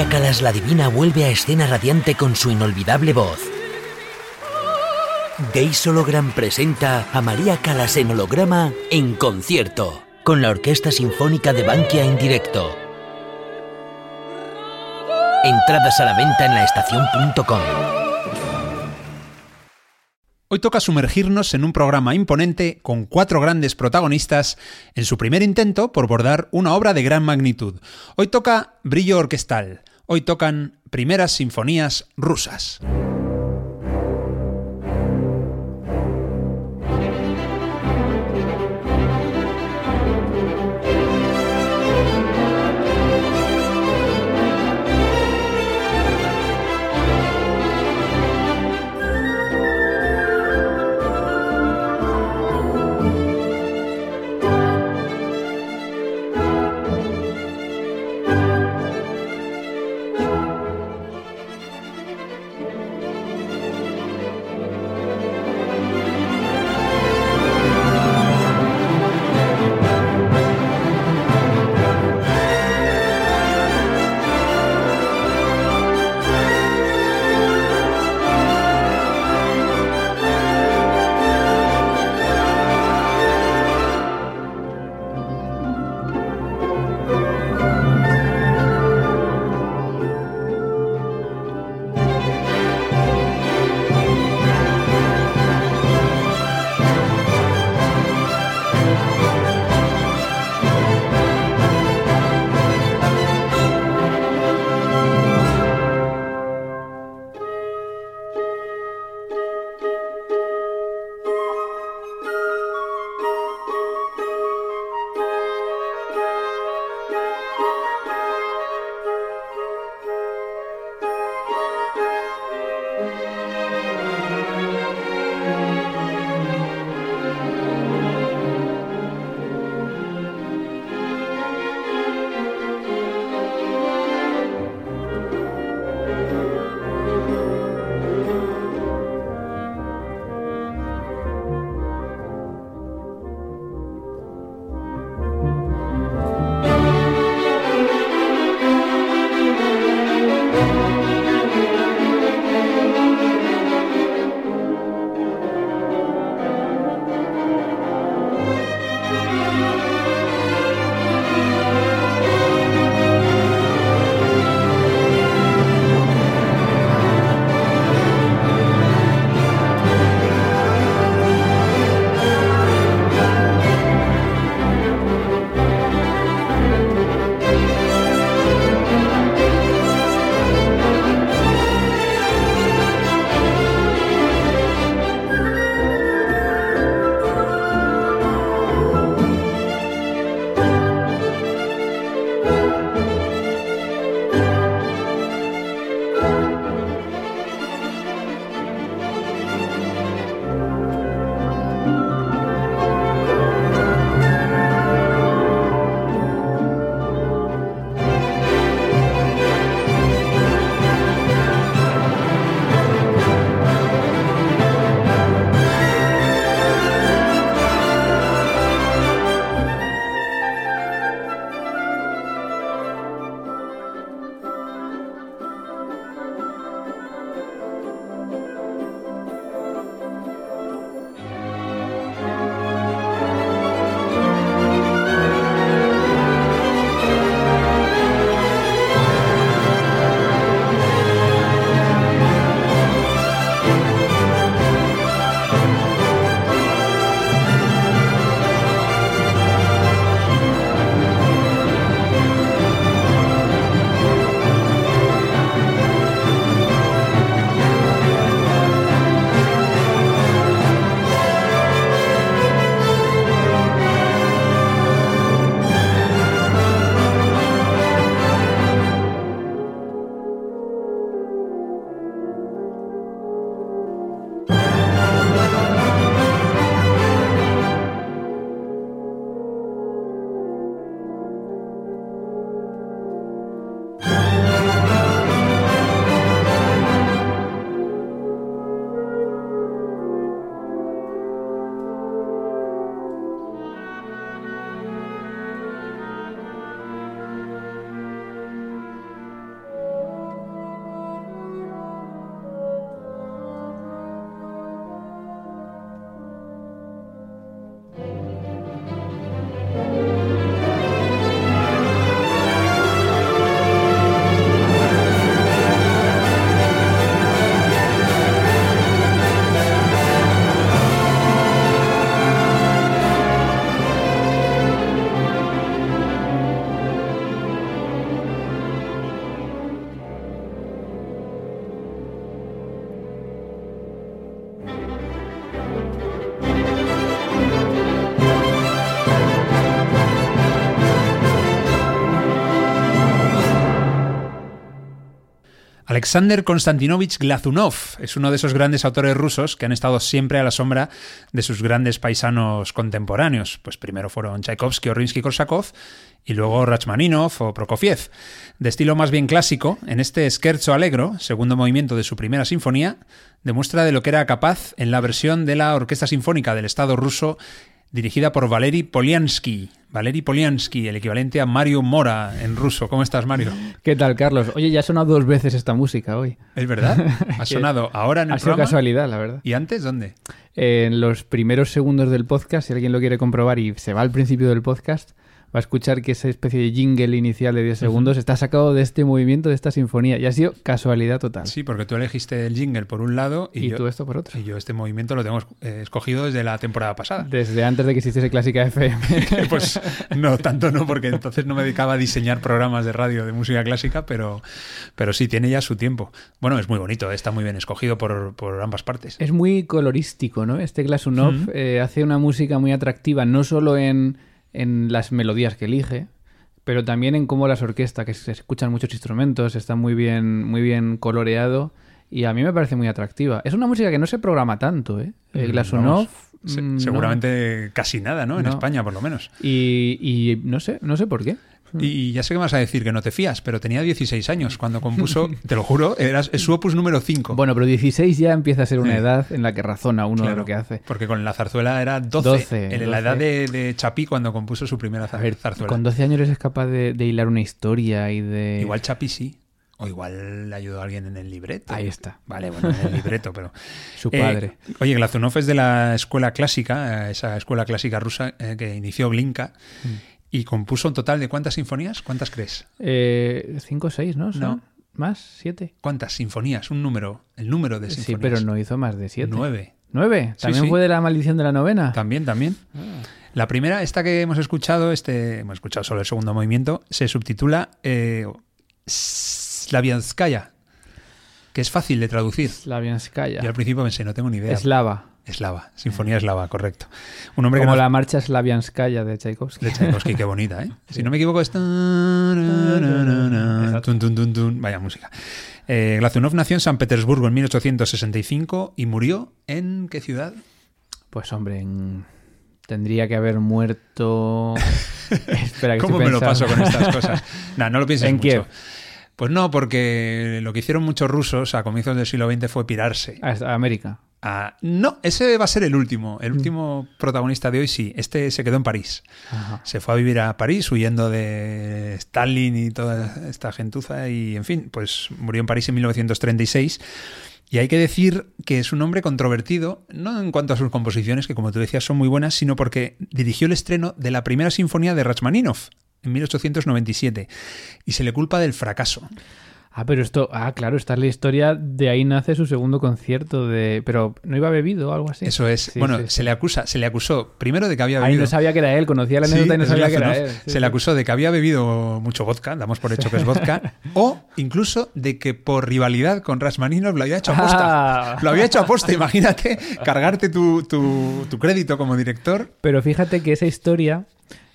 María Calas la Divina vuelve a escena radiante con su inolvidable voz. Gays Hologram presenta a María Calas en holograma en concierto, con la Orquesta Sinfónica de Bankia en directo. Entradas a la venta en laestacion.com. Hoy toca sumergirnos en un programa imponente con cuatro grandes protagonistas en su primer intento por bordar una obra de gran magnitud. Hoy toca Brillo Orquestal. Hoy tocan primeras sinfonías rusas. Alexander Konstantinovich Glazunov es uno de esos grandes autores rusos que han estado siempre a la sombra de sus grandes paisanos contemporáneos. Pues primero fueron Tchaikovsky o Rimsky-Korsakov y luego Rachmaninov o Prokofiev. De estilo más bien clásico, en este Scherzo Allegro, segundo movimiento de su primera sinfonía, demuestra de lo que era capaz en la versión de la Orquesta Sinfónica del Estado ruso dirigida por Valery Polyansky. Valery Polyansky, el equivalente a Mario Mora en ruso. ¿Cómo estás, Mario? ¿Qué tal, Carlos? Oye, ya ha sonado dos veces esta música hoy. ¿Es verdad? Ha sonado ahora en el Ha sido programa. casualidad, la verdad. ¿Y antes dónde? En los primeros segundos del podcast, si alguien lo quiere comprobar y se va al principio del podcast, va a escuchar que esa especie de jingle inicial de 10 segundos está sacado de este movimiento, de esta sinfonía. Y ha sido casualidad total. Sí, porque tú elegiste el jingle por un lado y, y yo, tú esto por otro. y yo este movimiento lo tengo eh, escogido desde la temporada pasada. Desde antes de que existiese Clásica FM. Pues no, tanto no, porque entonces no me dedicaba a diseñar programas de radio de música clásica, pero, pero sí, tiene ya su tiempo. Bueno, es muy bonito, está muy bien escogido por, por ambas partes. Es muy colorístico, ¿no? Este Glasunov Ujú. eh, hace una música muy atractiva, no solo en, en las melodías que elige, pero también en cómo las orquestas, que se escuchan muchos instrumentos, está muy bien, muy bien coloreado y a mí me parece muy atractiva. Es una música que no se programa tanto, ¿eh? El Mm, Glasunov... se- mm, no. seguramente casi nada, ¿no? En No. España, por lo menos. Y, y no sé, no sé por qué. Y ya sé que me vas a decir que no te fías, pero tenía 16 años cuando compuso, te lo juro, era, su opus número 5. Bueno, pero 16 ya empieza a ser una Sí. edad en la que razona uno de lo que hace. Porque con la zarzuela era 12, 12, en la 12. edad de, de Chapí cuando compuso su primera ver, zarzuela. con 12 años eres capaz de, de hilar una historia y de... Igual Chapí sí. O igual le ayudó a alguien en el libreto. Ahí está. Vale, bueno, en el libreto, pero... Su Eh, padre. oye, Glazunov es de la escuela clásica, eh, esa escuela clásica rusa eh, que inició Glinka Mm. Y compuso un total de ¿cuántas sinfonías? ¿Cuántas crees? Eh, cinco o seis, ¿no? ¿Son No. ¿Más? ¿Siete? ¿Cuántas sinfonías? Un número, el número de Sí, sinfonías. pero no hizo más de siete. Nueve. ¿Nueve? Sí, ¿También sí. fue de la maldición de la novena? También, también. Ah. La primera, esta que hemos escuchado, este, hemos escuchado solo el segundo movimiento, se subtitula eh, Slavianskaya, que es fácil de traducir. Slavianskaya. Yo al principio pensé, no tengo ni idea. Eslava. Eslava, Sinfonía Eslava, correcto. Un hombre que Como no- la marcha Slavianskaya de Tchaikovsky. de Tchaikovsky, qué bonita, ¿eh? Si no me equivoco, es... Tun, tun, tun, tun. Vaya música. Eh, Glazunov nació en San Petersburgo en 1865 y murió en ¿qué ciudad? Pues hombre, en- tendría que haber muerto... Espera, que ¿Cómo me lo paso con estas cosas? Nah, no lo pienses ¿En mucho. Kiev? Pues no, porque lo que hicieron muchos rusos a comienzos del siglo XX fue pirarse. A América. Ah, no, ese va a ser el último. El último protagonista de hoy sí. Este se quedó en París. Ajá. Se fue a vivir a París huyendo de Stalin y toda esta gentuza y, en fin, pues murió en París en 1936. Y hay que decir que es un hombre controvertido, no en cuanto a sus composiciones, que como tú decías son muy buenas, sino porque dirigió el estreno de la primera sinfonía de Rachmaninoff en 1897 y se le culpa del fracaso. Ah, pero esto... Ah, claro, esta es la historia. De ahí nace su segundo concierto de... Pero, ¿no iba bebido o algo así? Eso es. Sí, bueno, sí, se sí. le acusa, se le acusó primero de que había Ahí bebido. no sabía que era él. Conocía la anécdota y no sabía que era él. Se le acusó de que había bebido mucho vodka, damos por hecho que es vodka, o incluso de que por rivalidad con Rasmaninov lo había hecho aposta. Ah. Lo había hecho aposta, imagínate, cargarte tu, tu- tu crédito como director. Pero fíjate que esa historia,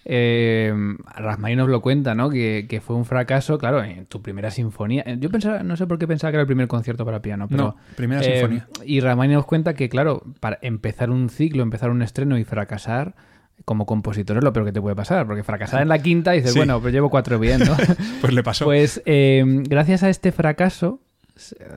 eh, Rachmaninoff lo cuenta, ¿no? Que, que fue un fracaso, claro, en tu primera sinfonía. Eh, Yo pensaba, no sé por qué pensaba que era el primer concierto para piano, pero... No, primera eh, sinfonía. Y Rachmaninoff cuenta que, claro, para empezar un ciclo, empezar un estreno y fracasar... Como compositor es lo peor que te puede pasar, porque fracasar en la quinta dices, Sí. bueno, pues llevo cuatro bien, ¿no? Pues le pasó. Pues eh, gracias a este fracaso,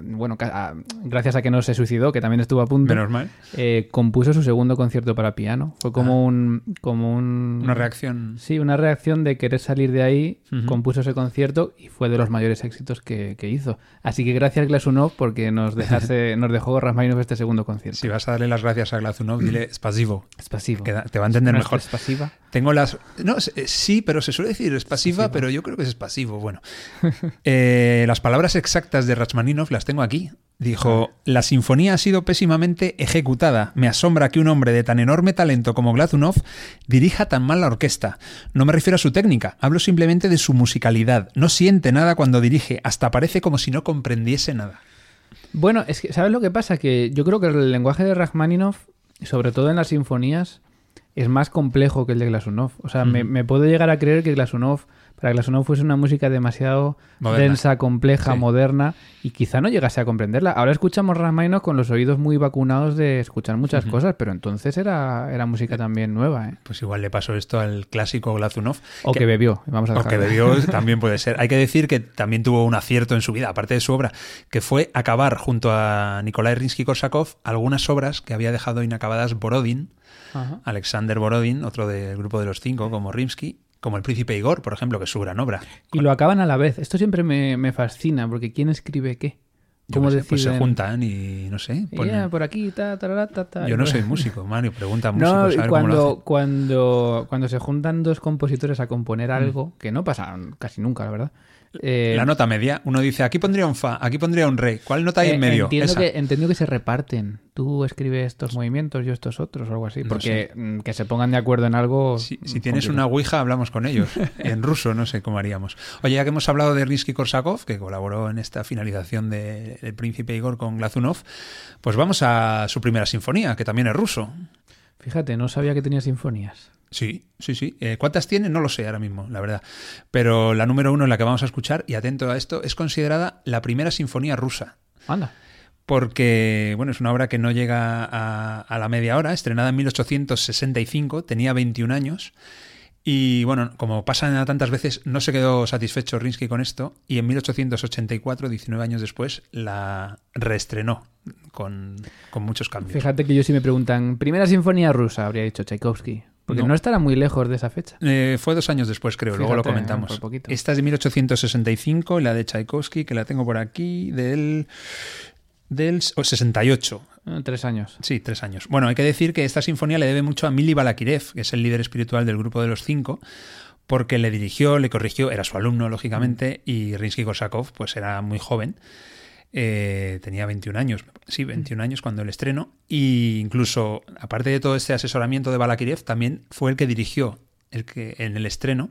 bueno, ca- a- gracias a que no se suicidó, que también estuvo a punto, Menos mal. eh, compuso su segundo concierto para piano. Fue como un, como un, Ah. Una reacción. sí, una reacción de querer salir de ahí. Compuso ese concierto y fue de los mayores éxitos que, que hizo. Así que gracias Glasunov porque nos dejase, nos dejó Rasmaninov este segundo concierto. Si vas a darle las gracias a Glazunov, dile spasivo. Es pasivo. Que te va a entender ¿No es mejor. es pasiva? Tengo las. No, eh, sí, pero se suele decir es pasiva, pero yo creo que es pasivo. Bueno, Eh, las palabras exactas de Rachmaninoff las tengo aquí. Dijo: La sinfonía ha sido pésimamente ejecutada. Me asombra que un hombre de tan enorme talento como Glazunov dirija tan mal la orquesta. No me refiero a su técnica, hablo simplemente de su musicalidad. No siente nada cuando dirige, hasta parece como si no comprendiese nada. Bueno, es que, ¿sabes lo que pasa? Que yo creo que el lenguaje de Rachmaninoff, sobre todo en las sinfonías, es más complejo que el de Glasunov. O sea, me, me puedo llegar a creer que Glasunov para que la fuese una música demasiado Moderna. densa, compleja, Sí. moderna y quizá no llegase a comprenderla. Ahora escuchamos Rachmaninoff con los oídos muy vacunados de escuchar muchas cosas, pero entonces era, era música también nueva, ¿eh? Pues igual le pasó esto al clásico Glazunov. O que, bebió, vamos a O que dejarlo. bebió también puede ser. Hay que decir que también tuvo un acierto en su vida, aparte de su obra, que fue acabar junto a Nikolai Rinsky-Korsakov algunas obras que había dejado inacabadas Borodin, Ajá. Alexander Borodin, otro del grupo de los cinco, como Rimsky, como El Príncipe Igor, por ejemplo, que es su gran obra. Y lo acaban a la vez. Esto siempre me, me fascina, porque ¿quién escribe qué? ¿Cómo sé, pues se juntan y no sé. Ponen- ya, por aquí, ta, ta, ta, Yo no soy músico, Mario, pregunta a No, músicos a y ver cómo lo cuando, hacen. cuando, cuando se juntan dos compositores a Mm. componer algo, que no pasa casi nunca, la verdad. Eh, La nota media, uno dice, aquí pondría un fa, aquí pondría un re. ¿Cuál nota hay eh, en medio? Entiendo Esa. que, entiendo que se reparten. Tú escribes estos movimientos, yo estos otros, o algo así. No Porque mm, que se pongan de acuerdo en algo. Si, si tienes complicado. una ouija, hablamos con ellos. En ruso, no sé cómo haríamos. Oye, ya que hemos hablado de Rinsky-Korsakov, que colaboró en esta finalización de El Príncipe Igor con Glazunov, pues vamos a su primera sinfonía, que también es ruso. Fíjate, no sabía que tenía sinfonías. Sí, sí, sí. Eh, ¿Cuántas tiene? No lo sé ahora mismo, la verdad. Pero la número uno en la que vamos a escuchar, y atento a esto, es considerada la primera sinfonía rusa. Anda. Porque, bueno, es una obra que no llega a, a la media hora, estrenada en 1865, tenía 21 años. Y bueno, como pasa tantas veces, no se quedó satisfecho Rinsky con esto y en 1884, 19 años después, la reestrenó con, con muchos cambios. Fíjate que yo si me preguntan, primera sinfonía rusa, habría dicho Tchaikovsky. Porque no, No. estará muy lejos de esa fecha. Eh, fue dos años después, creo, luego lo comentamos. Esta es de 1865 y la de Tchaikovsky, que la tengo por aquí, del, del 68. Eh, Tres años. Sí, tres años. Bueno, hay que decir que esta sinfonía le debe mucho a Mili Balakirev, que es el líder espiritual del grupo de los cinco, porque le dirigió, le corrigió, era su alumno, lógicamente, y Rinsky-Korsakov, pues era muy joven. Eh, tenía 21 años, sí, 21 años cuando el estreno, y incluso, aparte de todo este asesoramiento de Balakirev, también fue el que dirigió el que, en el estreno.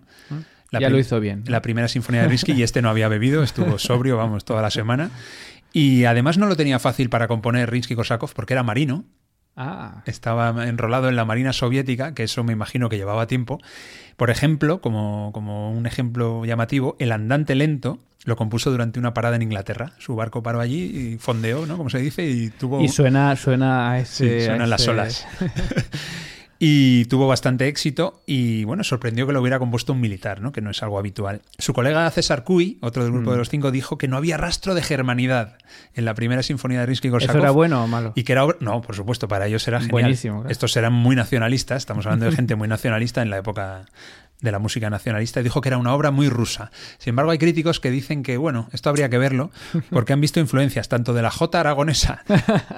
la Ya lo hizo bien. La primera sinfonía de Rinsky y este no había bebido, estuvo sobrio, vamos, toda la semana. Y además no lo tenía fácil para componer Rinsky-Korsakov porque era marino, Ah, estaba enrolado en la Marina Soviética, que eso me imagino que llevaba tiempo. Por ejemplo, como, como un ejemplo llamativo, el andante lento lo compuso durante una parada en Inglaterra. Su barco paró allí y fondeó, ¿no? Como se dice, y tuvo... y suena, suena a Sí, ese. a suenan las olas. y tuvo bastante éxito y bueno, sorprendió que lo hubiera compuesto un militar, ¿no? que no es algo habitual. Su colega César Cui, otro del Mm. grupo de los cinco, dijo que no había rastro de germanidad en la primera sinfonía de Rinsky-Korsakov. ¿Eso era bueno o malo? Y que era No, por supuesto, para ellos era genial. Buenísimo, claro. Estos eran muy nacionalistas, estamos hablando de gente muy nacionalista en la época de la música nacionalista, y dijo que era una obra muy rusa. Sin embargo, hay críticos que dicen que, bueno, esto habría que verlo, porque han visto influencias tanto de la Jota aragonesa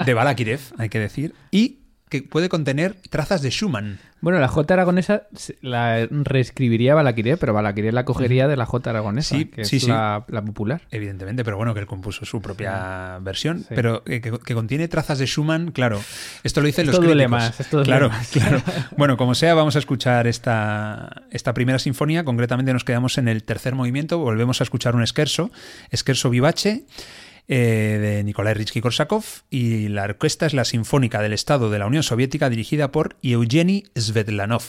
de Balakirev, hay que decir, y que puede contener trazas de Schumann. Bueno, la J aragonesa la reescribiría Balaquiré, pero Balaquiré la cogería de la J aragonesa, Sí, que sí, es sí. La, la popular. Evidentemente, pero bueno, que él compuso su propia versión, pero eh, que, que contiene trazas de Schumann, claro. Esto lo dicen Esto los duele críticos. más, esto duele claro, más. claro. Bueno, como sea, vamos a escuchar esta, esta primera sinfonía. Concretamente nos quedamos en el tercer movimiento, volvemos a escuchar un scherzo, scherzo vivace, eh, de Nikolai Rinsky-Korsakov, y la orquesta es la Sinfónica del Estado de la Unión Soviética, dirigida por Eugeni Svetlanov.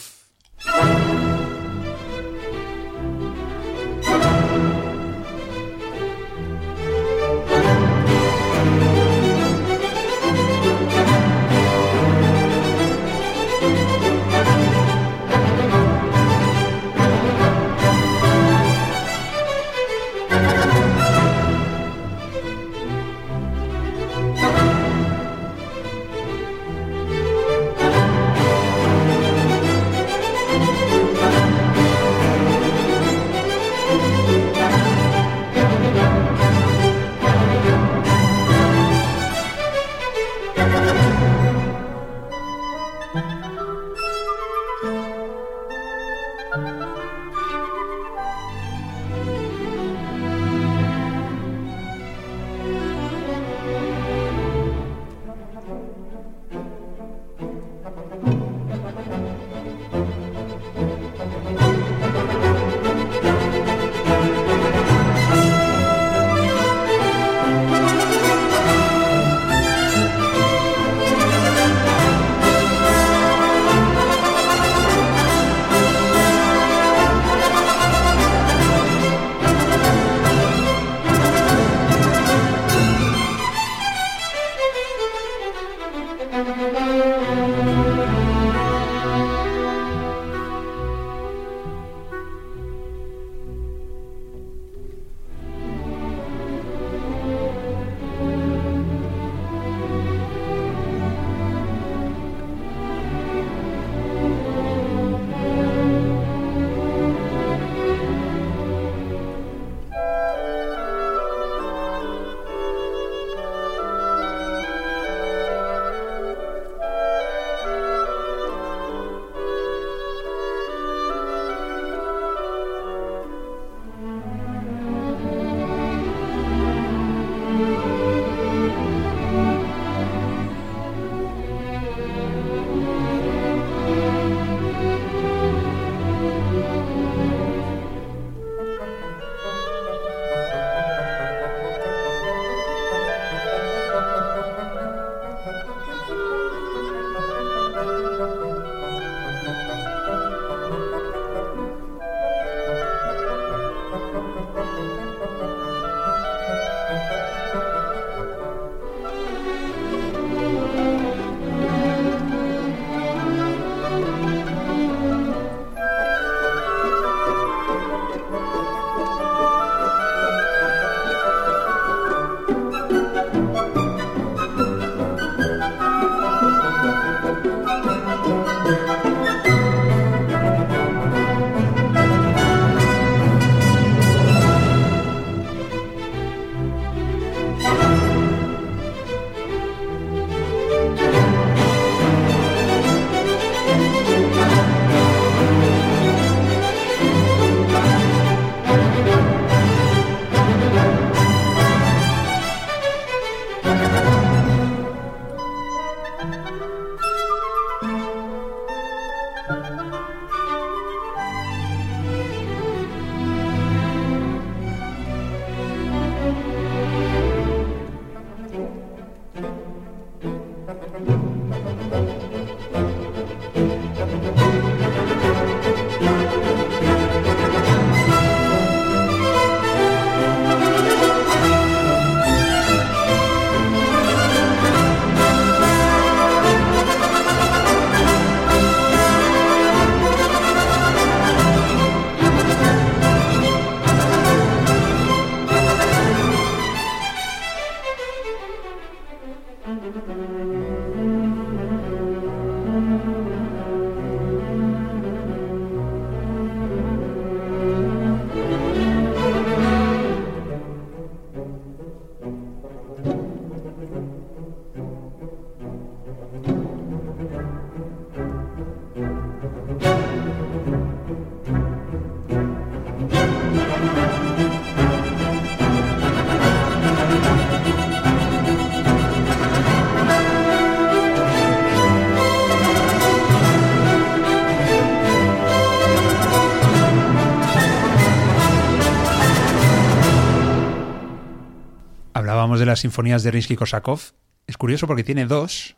Las sinfonías de Rinsky-Korsakov. Es curioso porque tiene dos,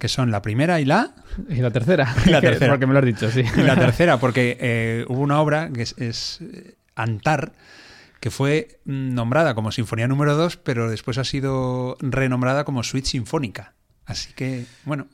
que son la primera y la... Y la tercera. Y la tercera. Porque me lo has dicho, sí. Y la tercera, porque eh, hubo una obra que es, es, eh, Antar, que fue mm, nombrada como Sinfonía número 2, pero después ha sido renombrada como Suite Sinfónica. Así que, bueno,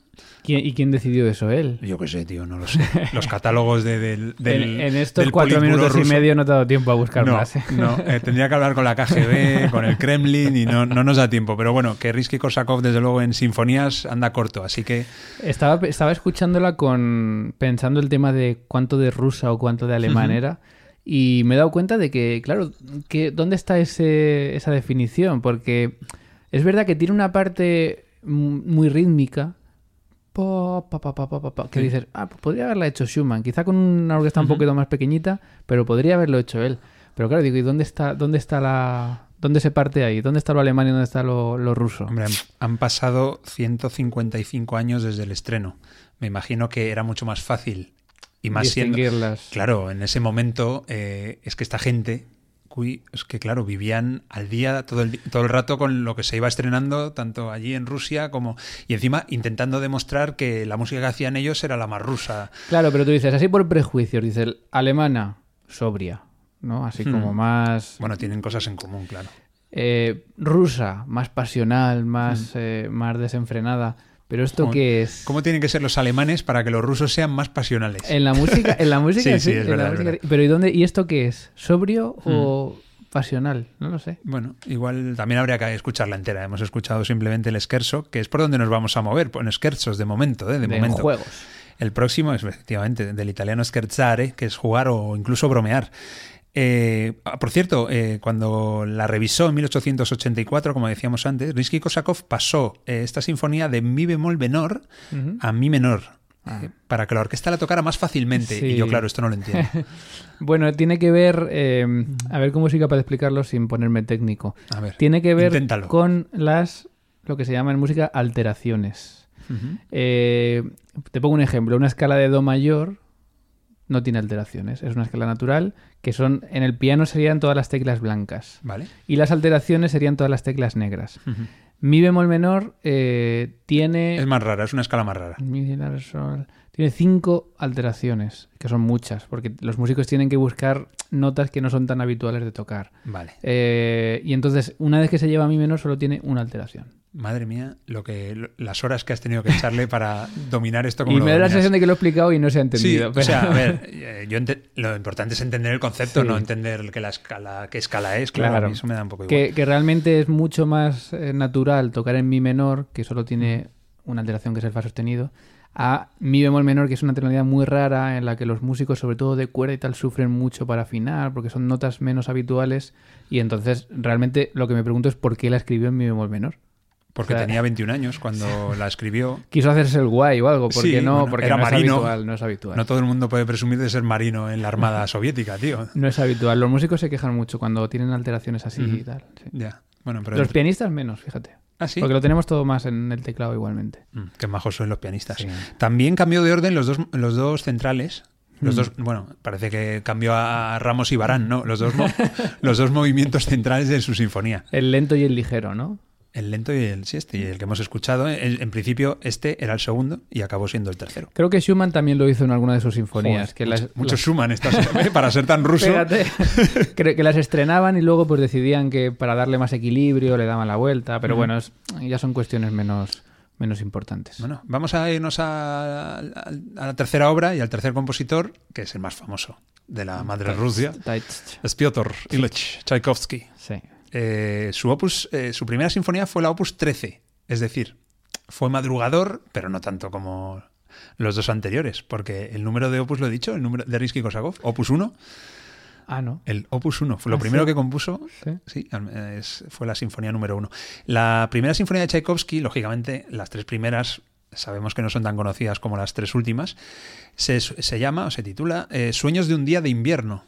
¿Quién- ¿Y quién decidió eso? Él. yo qué sé, tío, no lo sé. Los catálogos de- del, del- en, en estos del cuatro minutos y medio no te ha dado tiempo a buscar No, más. ¿eh? no, eh, tendría que hablar con la KGB, con el Kremlin y no, no nos da tiempo. Pero bueno, que Risky Korsakov, desde luego, en sinfonías anda corto. Así que Estaba, estaba escuchándola con pensando el tema de cuánto de rusa o cuánto de alemán era y me he dado cuenta de que, claro, que ¿dónde está ese, esa definición? Porque es verdad que tiene una parte muy rítmica po, pa, pa, pa, pa, pa, pa, que dices, ah, pues podría haberla hecho Schumann, quizá con una orquesta un poquito más pequeñita, pero podría haberlo hecho él. Pero claro, digo, ¿y dónde está, dónde está la... ¿Dónde se parte ahí? ¿Dónde está lo alemán y dónde está lo, lo ruso? Hombre, han, han pasado 155 años desde el estreno. Me imagino que era mucho más fácil. Y más siendo. Claro, en ese momento eh, es que esta gente. Es que claro, vivían al día todo el, todo el rato con lo que se iba estrenando, tanto allí en Rusia como. Y encima intentando demostrar que la música que hacían ellos era la más rusa. Claro, pero tú dices, así por prejuicios, dices, alemana, sobria, ¿no? Así Hmm. como más... Bueno, tienen cosas en común, claro. eh, rusa, más pasional, más, eh, más desenfrenada. Pero ¿esto qué es? ¿Cómo tienen que ser los alemanes para que los rusos sean más pasionales? En la música, en la música Sí, sí, es en la verdad, es verdad. Pero ¿y dónde? ¿Y esto qué es? ¿Sobrio o pasional? No lo sé. Bueno, igual también habría que escucharla entera. Hemos escuchado simplemente el scherzo, que es por donde nos vamos a mover, en scherzos de momento, ¿eh? de, De momento. juegos. El próximo es efectivamente del italiano scherzare, que es jugar o incluso bromear. Eh, ah, por cierto, eh, cuando la revisó en 1884, como decíamos antes, Rimsky Korsakov pasó eh, esta sinfonía de mi bemol menor a mi menor. Ah. para que la orquesta la tocara más fácilmente. Sí. Y yo, claro, esto no lo entiendo. Bueno, tiene que ver, a ver cómo soy capaz de explicarlo sin ponerme técnico. A ver. Tiene que ver Inténtalo. con las, lo que se llama en música, alteraciones. Te pongo un ejemplo. Una escala de Do mayor no tiene alteraciones. Es una escala natural que son en el piano serían todas las teclas blancas Vale. y las alteraciones serían todas las teclas negras. Mi bemol menor eh, tiene Es más rara, es una escala más rara. mi, sol. tiene cinco alteraciones que son muchas porque los músicos tienen que buscar notas que no son tan habituales de tocar. Vale. Eh, y entonces una vez que se lleva a mi menor solo tiene una alteración. Madre mía, lo que lo- las horas que has tenido que echarle para dominar esto como Y me da la sensación de que lo he explicado y no se ha Sí, entendido. o sea, a ver, eh, yo ente- lo importante es entender el concepto, Sí. no entender que la escala, qué escala es, claro, Claro. a mí eso me da un poco igual. que, que realmente es mucho más eh, natural tocar en mi menor, que solo tiene una alteración que es el fa sostenido, a mi bemol menor, que es una tonalidad muy rara en la que los músicos, sobre todo de cuerda y tal, sufren mucho para afinar, porque son notas menos habituales. Y entonces, realmente, lo que me pregunto es por qué la escribió en mi bemol menor. Porque o sea- tenía 21 años cuando la escribió. Quiso hacerse el guay o algo, porque Sí, no, porque era no marino. es habitual, no es habitual. No todo el mundo puede presumir de ser marino en la Armada Soviética, tío. No es habitual. Los músicos se quejan mucho cuando tienen alteraciones así y tal. sí. Ya, bueno, pero Los pianistas menos, fíjate. Ah, sí. Porque lo tenemos todo más en el teclado igualmente. Mm, qué majos son los pianistas. Sí. También cambió de orden los dos, los dos centrales. Los Mm. dos, bueno, parece que cambió a Ramos y Barán, ¿no? Los dos, los dos movimientos centrales de su sinfonía. El lento y el ligero, ¿no? El lento y el sí, este, y el que hemos escuchado. En, en principio, este era el segundo y acabó siendo el tercero. Creo que Schumann también lo hizo en alguna de sus sinfonías. Joder, que mucho, las, mucho las- Schumann estás, ¿eh? para ser tan ruso. Fíjate, Creo que las estrenaban y luego pues decidían que para darle más equilibrio le daban la vuelta, pero bueno, es- ya son cuestiones menos, menos importantes. Bueno, vamos a irnos a, a- a la tercera obra y al tercer compositor, que es el más famoso de la madre Rusia, es Piotr Tchaikovsky. Sí. Eh, su opus, eh, su primera sinfonía fue la opus 13, es decir, fue madrugador, pero no tanto como los dos anteriores, porque el número de opus lo he dicho, el número de Risky-Korsakov, opus 1, Ah, no. el opus 1 fue lo ¿Ah, primero sí? que compuso, Sí. sí, al- es- fue la sinfonía número 1. La primera sinfonía de Tchaikovsky, lógicamente, las tres primeras sabemos que no son tan conocidas como las tres últimas, se, se llama o se titula eh, Sueños de un día de invierno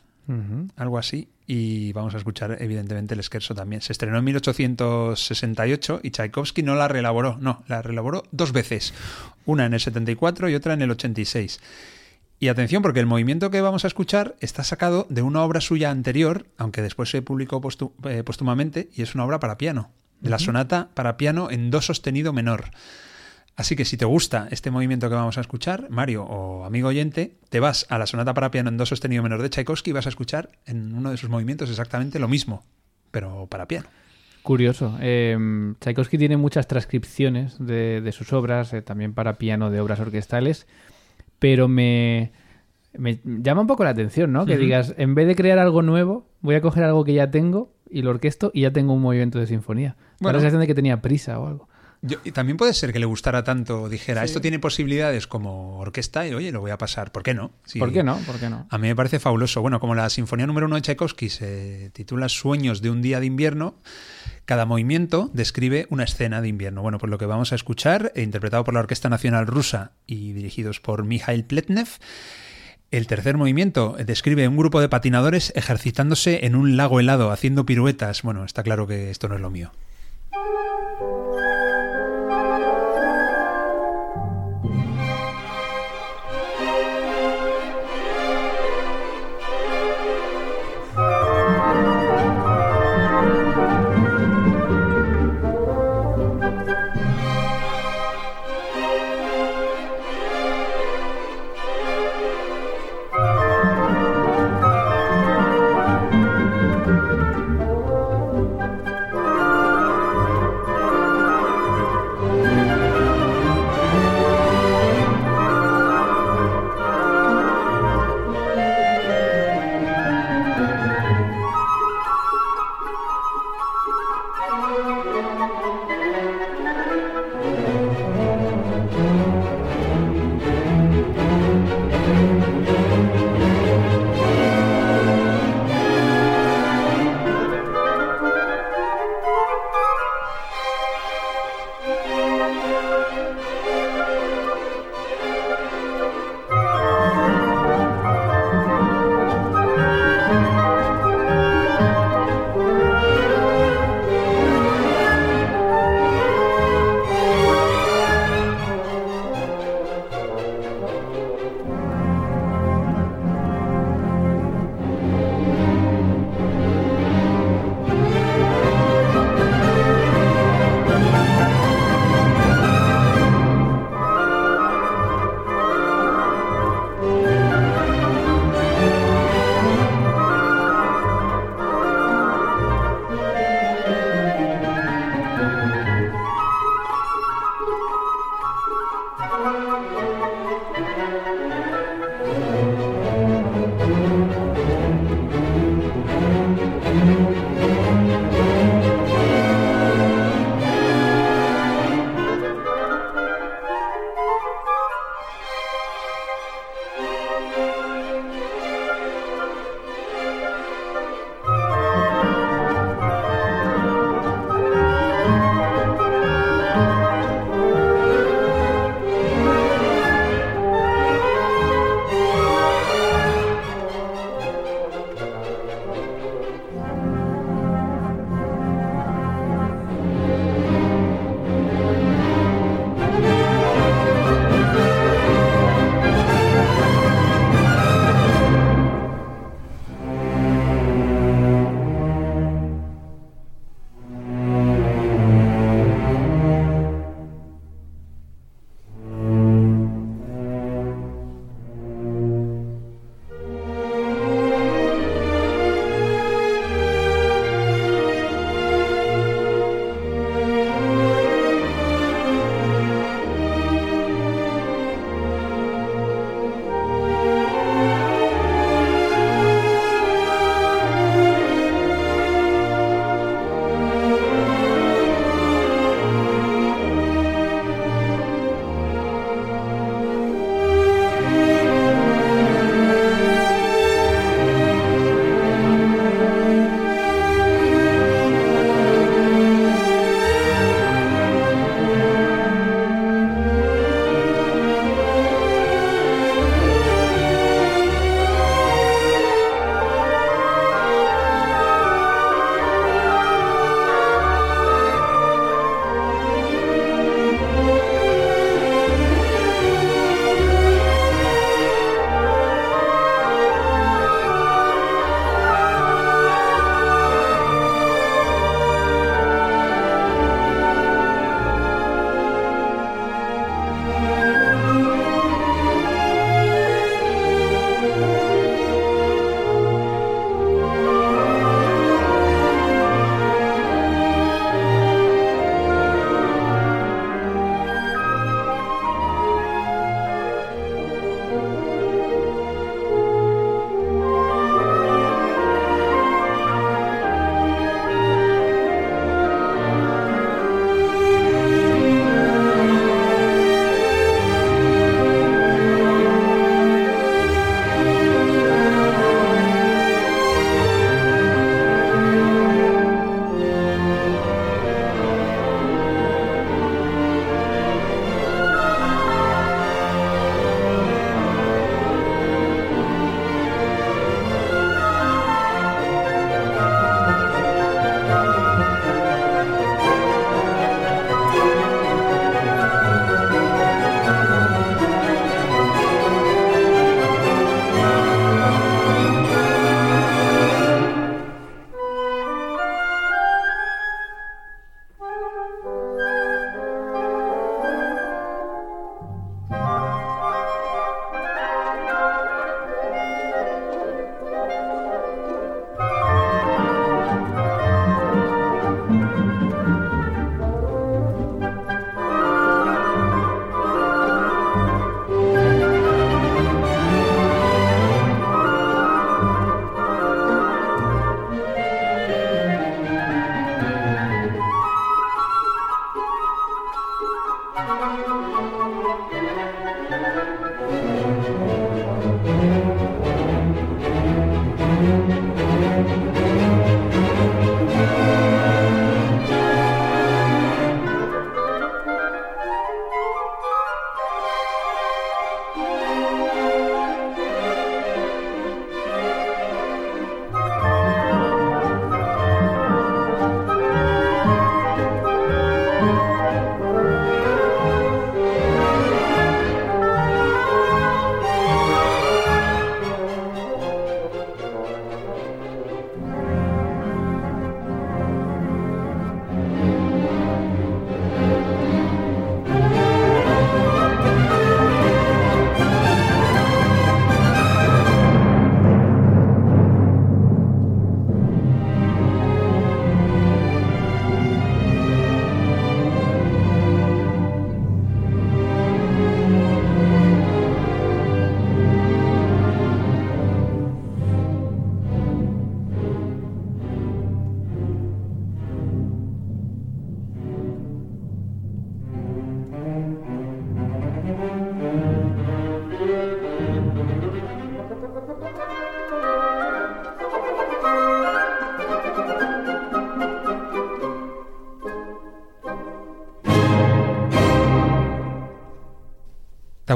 Algo así. Y vamos a escuchar, evidentemente, el Scherzo también. Se estrenó en 1868 y Tchaikovsky no la reelaboró. No, la reelaboró dos veces. Una en el 74 y otra en el 86. Y atención, porque el movimiento que vamos a escuchar está sacado de una obra suya anterior, aunque después se publicó eh, póstumamente, y es una obra para piano, de la sonata para piano en do sostenido menor. Así que si te gusta este movimiento que vamos a escuchar, Mario o amigo oyente, te vas a la sonata para piano en do sostenido menor de Tchaikovsky y vas a escuchar en uno de sus movimientos exactamente lo mismo, pero para piano. Curioso. Eh, Tchaikovsky tiene muchas transcripciones de, de sus obras, eh, también para piano de obras orquestales, pero me, me llama un poco la atención, ¿no? Que digas, en vez de crear algo nuevo, voy a coger algo que ya tengo y lo orquesto y ya tengo un movimiento de sinfonía. Bueno. La sensación de que tenía prisa o algo. Yo- y también puede ser que le gustara tanto, dijera, Sí. esto tiene posibilidades como orquesta y oye, lo voy a pasar. ¿Por qué no? Sí. ¿Por qué no? ¿Por qué no? A mí me parece fabuloso. Bueno, como la sinfonía número uno de Tchaikovsky se titula Sueños de un día de invierno, cada movimiento describe una escena de invierno. Bueno, pues lo que vamos a escuchar, interpretado por la Orquesta Nacional Rusa y dirigidos por Mikhail Pletnev, el tercer movimiento describe un grupo de patinadores ejercitándose en un lago helado, haciendo piruetas. Bueno, está claro que esto no es lo mío.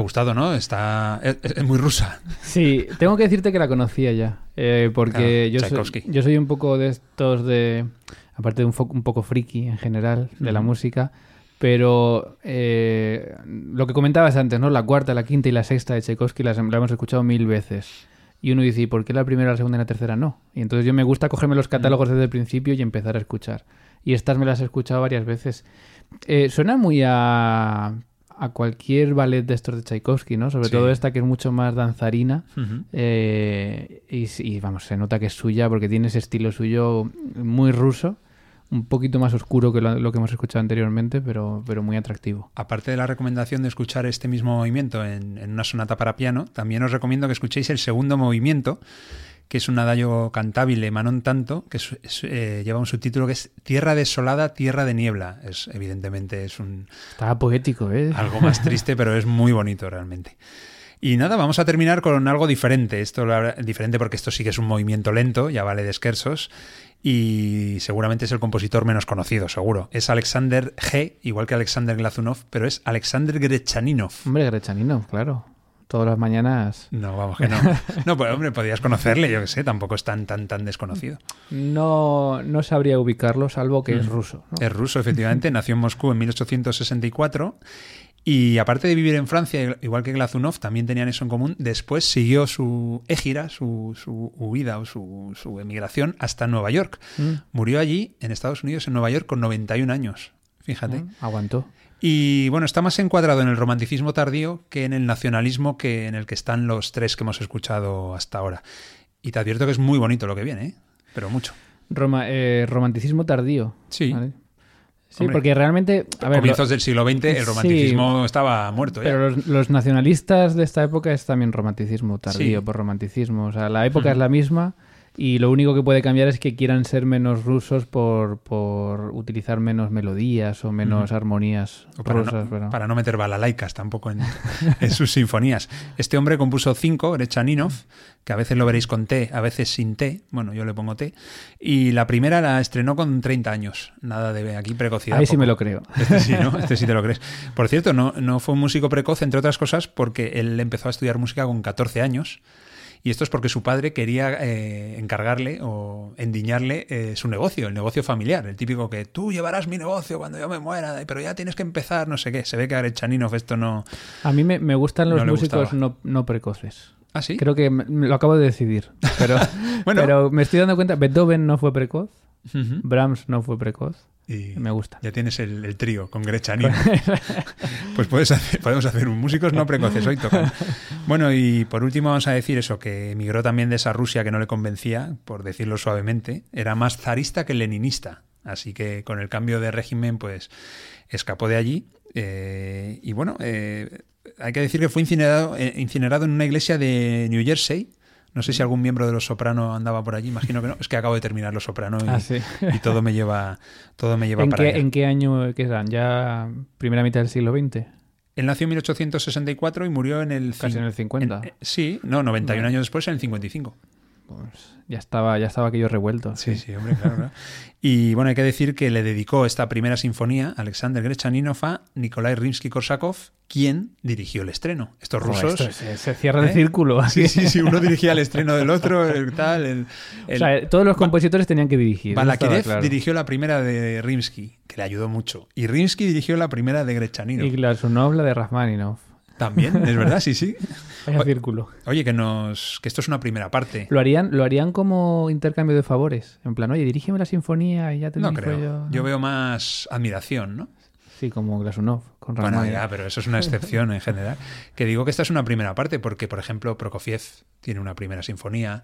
Gustado, ¿no? Está es, es muy rusa. Sí, tengo que decirte que la conocía ya, eh, porque Claro, yo, soy, yo soy un poco de estos de, aparte de un, un poco friki en general de la música, pero eh, lo que comentabas antes, ¿no? La cuarta, la quinta y la sexta de Tchaikovsky las la hemos escuchado mil veces. Y uno dice, ¿y por qué la primera, la segunda y la tercera no? Y entonces yo me gusta cogerme los catálogos desde el principio y empezar a escuchar. Y estas me las he escuchado varias veces. Eh, suena muy a, a cualquier ballet de estos de Tchaikovsky, ¿no? Sobre Sí. todo esta que es mucho más danzarina. Eh, y vamos, se nota que es suya porque tiene ese estilo suyo muy ruso, un poquito más oscuro que lo, lo que hemos escuchado anteriormente, pero, pero muy atractivo. Aparte de la recomendación de escuchar este mismo movimiento en, en una sonata para piano, también os recomiendo que escuchéis el segundo movimiento, que es un adagio cantabile, manon tanto, que es- es, eh, lleva un subtítulo que es Tierra desolada, tierra de niebla. Es, evidentemente es un, Estaba poético, ¿eh? algo más triste, pero es muy bonito realmente. Y nada, vamos a terminar con algo diferente. Esto diferente porque esto sí que es un movimiento lento, ya vale de Schersos. Y seguramente es el compositor menos conocido, seguro. Es Alexander G, igual que Alexander Glazunov, pero es Alexander Grechaninov. Hombre, Grechanino, claro. Todas las mañanas. No, vamos que no. No, pues hombre, podrías conocerle, yo que sé, tampoco es tan, tan, tan desconocido. No, no sabría ubicarlo, salvo que es ruso. ¿no? Es ruso, efectivamente, nació en Moscú en 1864 y aparte de vivir en Francia, igual que Glazunov, también tenían eso en común. Después siguió su égira, su, su huida o su, su emigración hasta Nueva York. Mm, Murió allí, en Estados Unidos, en Nueva York, con 91 años. Fíjate. mm, Aguantó. Y bueno, está más encuadrado en el romanticismo tardío que en el nacionalismo que en el que están los tres que hemos escuchado hasta ahora. Y te advierto que es muy bonito lo que viene, ¿eh? pero mucho. Roma- eh, romanticismo tardío. Sí. ¿vale? Sí, Hombre, porque realmente. A ver, Comienzos lo- del siglo XX, el Sí. romanticismo estaba muerto ya. Pero los, los nacionalistas de esta época es también romanticismo tardío, Sí. por romanticismo. O sea, la época es la misma y lo único que puede cambiar es que quieran ser menos rusos por, por utilizar menos melodías o menos armonías O para, rusas. no, pero- para no meter balalaicas tampoco en, en sus sinfonías. Este hombre compuso cinco, Grechaninov, que a veces lo veréis con T, a veces sin T. Bueno, yo le pongo T. Y la primera la estrenó con 30 años. Nada de aquí precocidad. Ahí sí poco. me lo creo. Este sí, ¿no? Este sí te lo crees. Por cierto, no, no fue un músico precoz, entre otras cosas, porque él empezó a estudiar música con 14 años. Y esto es porque su padre quería eh, encargarle o endiñarle eh, su negocio, el negocio familiar. El típico que tú llevarás mi negocio cuando yo me muera, pero ya tienes que empezar, no sé qué. Se ve que a Grechaninov esto no. A mí me, me gustan los No músicos no, no precoces. Ah, sí. Creo que me- me lo acabo de decidir. Pero, Bueno. pero me estoy dando cuenta, Beethoven no fue precoz, Brahms no fue precoz. Y Me gusta. Ya tienes el, el trío con Grechanino. pues puedes hacer- podemos hacer un músicos no precoces hoy tocan. Bueno, y por último vamos a decir eso, que emigró también de esa Rusia que no le convencía, por decirlo suavemente. Era más zarista que leninista. Así que con el cambio de régimen, pues escapó de allí. eh, y bueno, eh, hay que decir que fue incinerado, eh, incinerado en una iglesia de New Jersey. No sé si algún miembro de los Soprano andaba por allí, imagino que no. Es que acabo de terminar los Soprano y, Ah, sí. y todo me lleva, todo me lleva ¿En para qué, allá. ¿En qué año qué eran? ¿Ya primera mitad del siglo XX? Él nació en 1864 y murió en el... Casi en el 50. en- eh, sí, no, 91 Bueno. años después, en el 55. Pues ya estaba, ya estaba aquello revuelto. Sí, sí, hombre, claro. Y bueno, hay que decir que le dedicó esta primera sinfonía, Alexander Grechaninov, a Nikolai Rimsky-Korsakov, quien dirigió el estreno. Estos rusos... esto se, se cierra el ¿Eh? círculo. Sí, sí, sí, uno dirigía el estreno del otro, el tal, el... O sea, todos los compositores tenían que dirigir. Balakirev claro. dirigió la primera de Rimsky, que le ayudó mucho. Y Rimsky dirigió la primera de Grechaninov. Y Glazunov la de Rachmaninoff. También, es verdad, sí, sí. Vaya círculo. Oye, que nos que esto es una primera parte. Lo harían, lo harían como intercambio de favores. En plan, oye, dirígeme la sinfonía y ya te No dirijo creo. yo. Veo más admiración, ¿no? Sí, como Glazunov con Bueno, Rachmaninoff. ya, pero eso es una excepción en general. Que digo que esta es una primera parte porque, por ejemplo, Prokofiev tiene una primera sinfonía.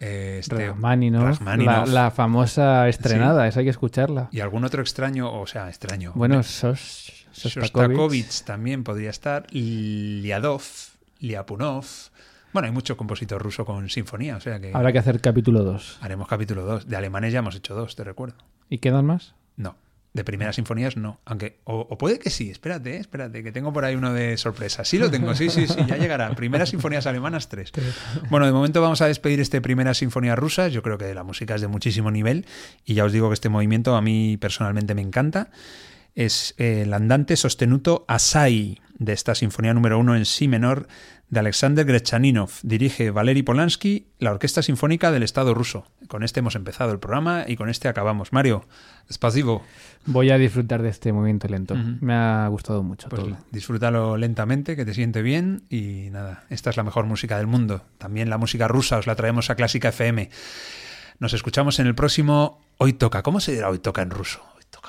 eh, este, Rachmaninoff, Rachmaninoff. La, la famosa estrenada, esa hay que escucharla. Y algún otro extraño, o sea, extraño. Bueno, Sos. Shostakovich también podría estar. Liadov, Liapunov. Bueno, hay mucho compositor ruso con sinfonía, o sea que Habrá que hacer capítulo 2. haremos capítulo 2. De alemanes ya hemos hecho dos, te recuerdo. ¿Y quedan más? No. De primeras sinfonías no. Aunque, o, o puede que sí, espérate, eh, espérate, que tengo por ahí uno de sorpresa. Sí lo tengo, sí, sí, sí, ya llegará. Primeras sinfonías alemanas, tres. Bueno, de momento vamos a despedir este Primeras Sinfonías Rusas. Yo creo que la música es de muchísimo nivel y ya os digo que este movimiento a mí personalmente me encanta. Es el andante sostenuto Asai de esta sinfonía número uno en si menor de Alexander Grechaninov. Dirige Valery Polanski, la Orquesta Sinfónica del Estado ruso. Con este hemos empezado el programa y con este acabamos. Mario, pasivo. Voy a disfrutar de este movimiento lento. Me ha gustado mucho. Pues todo. disfrútalo lentamente, que te siente bien y nada, esta es la mejor música del mundo. También la música rusa os la traemos a Clásica FM. Nos escuchamos en el próximo Hoy Toca. ¿Cómo se dirá Hoy Toca en ruso? Hoy Toca.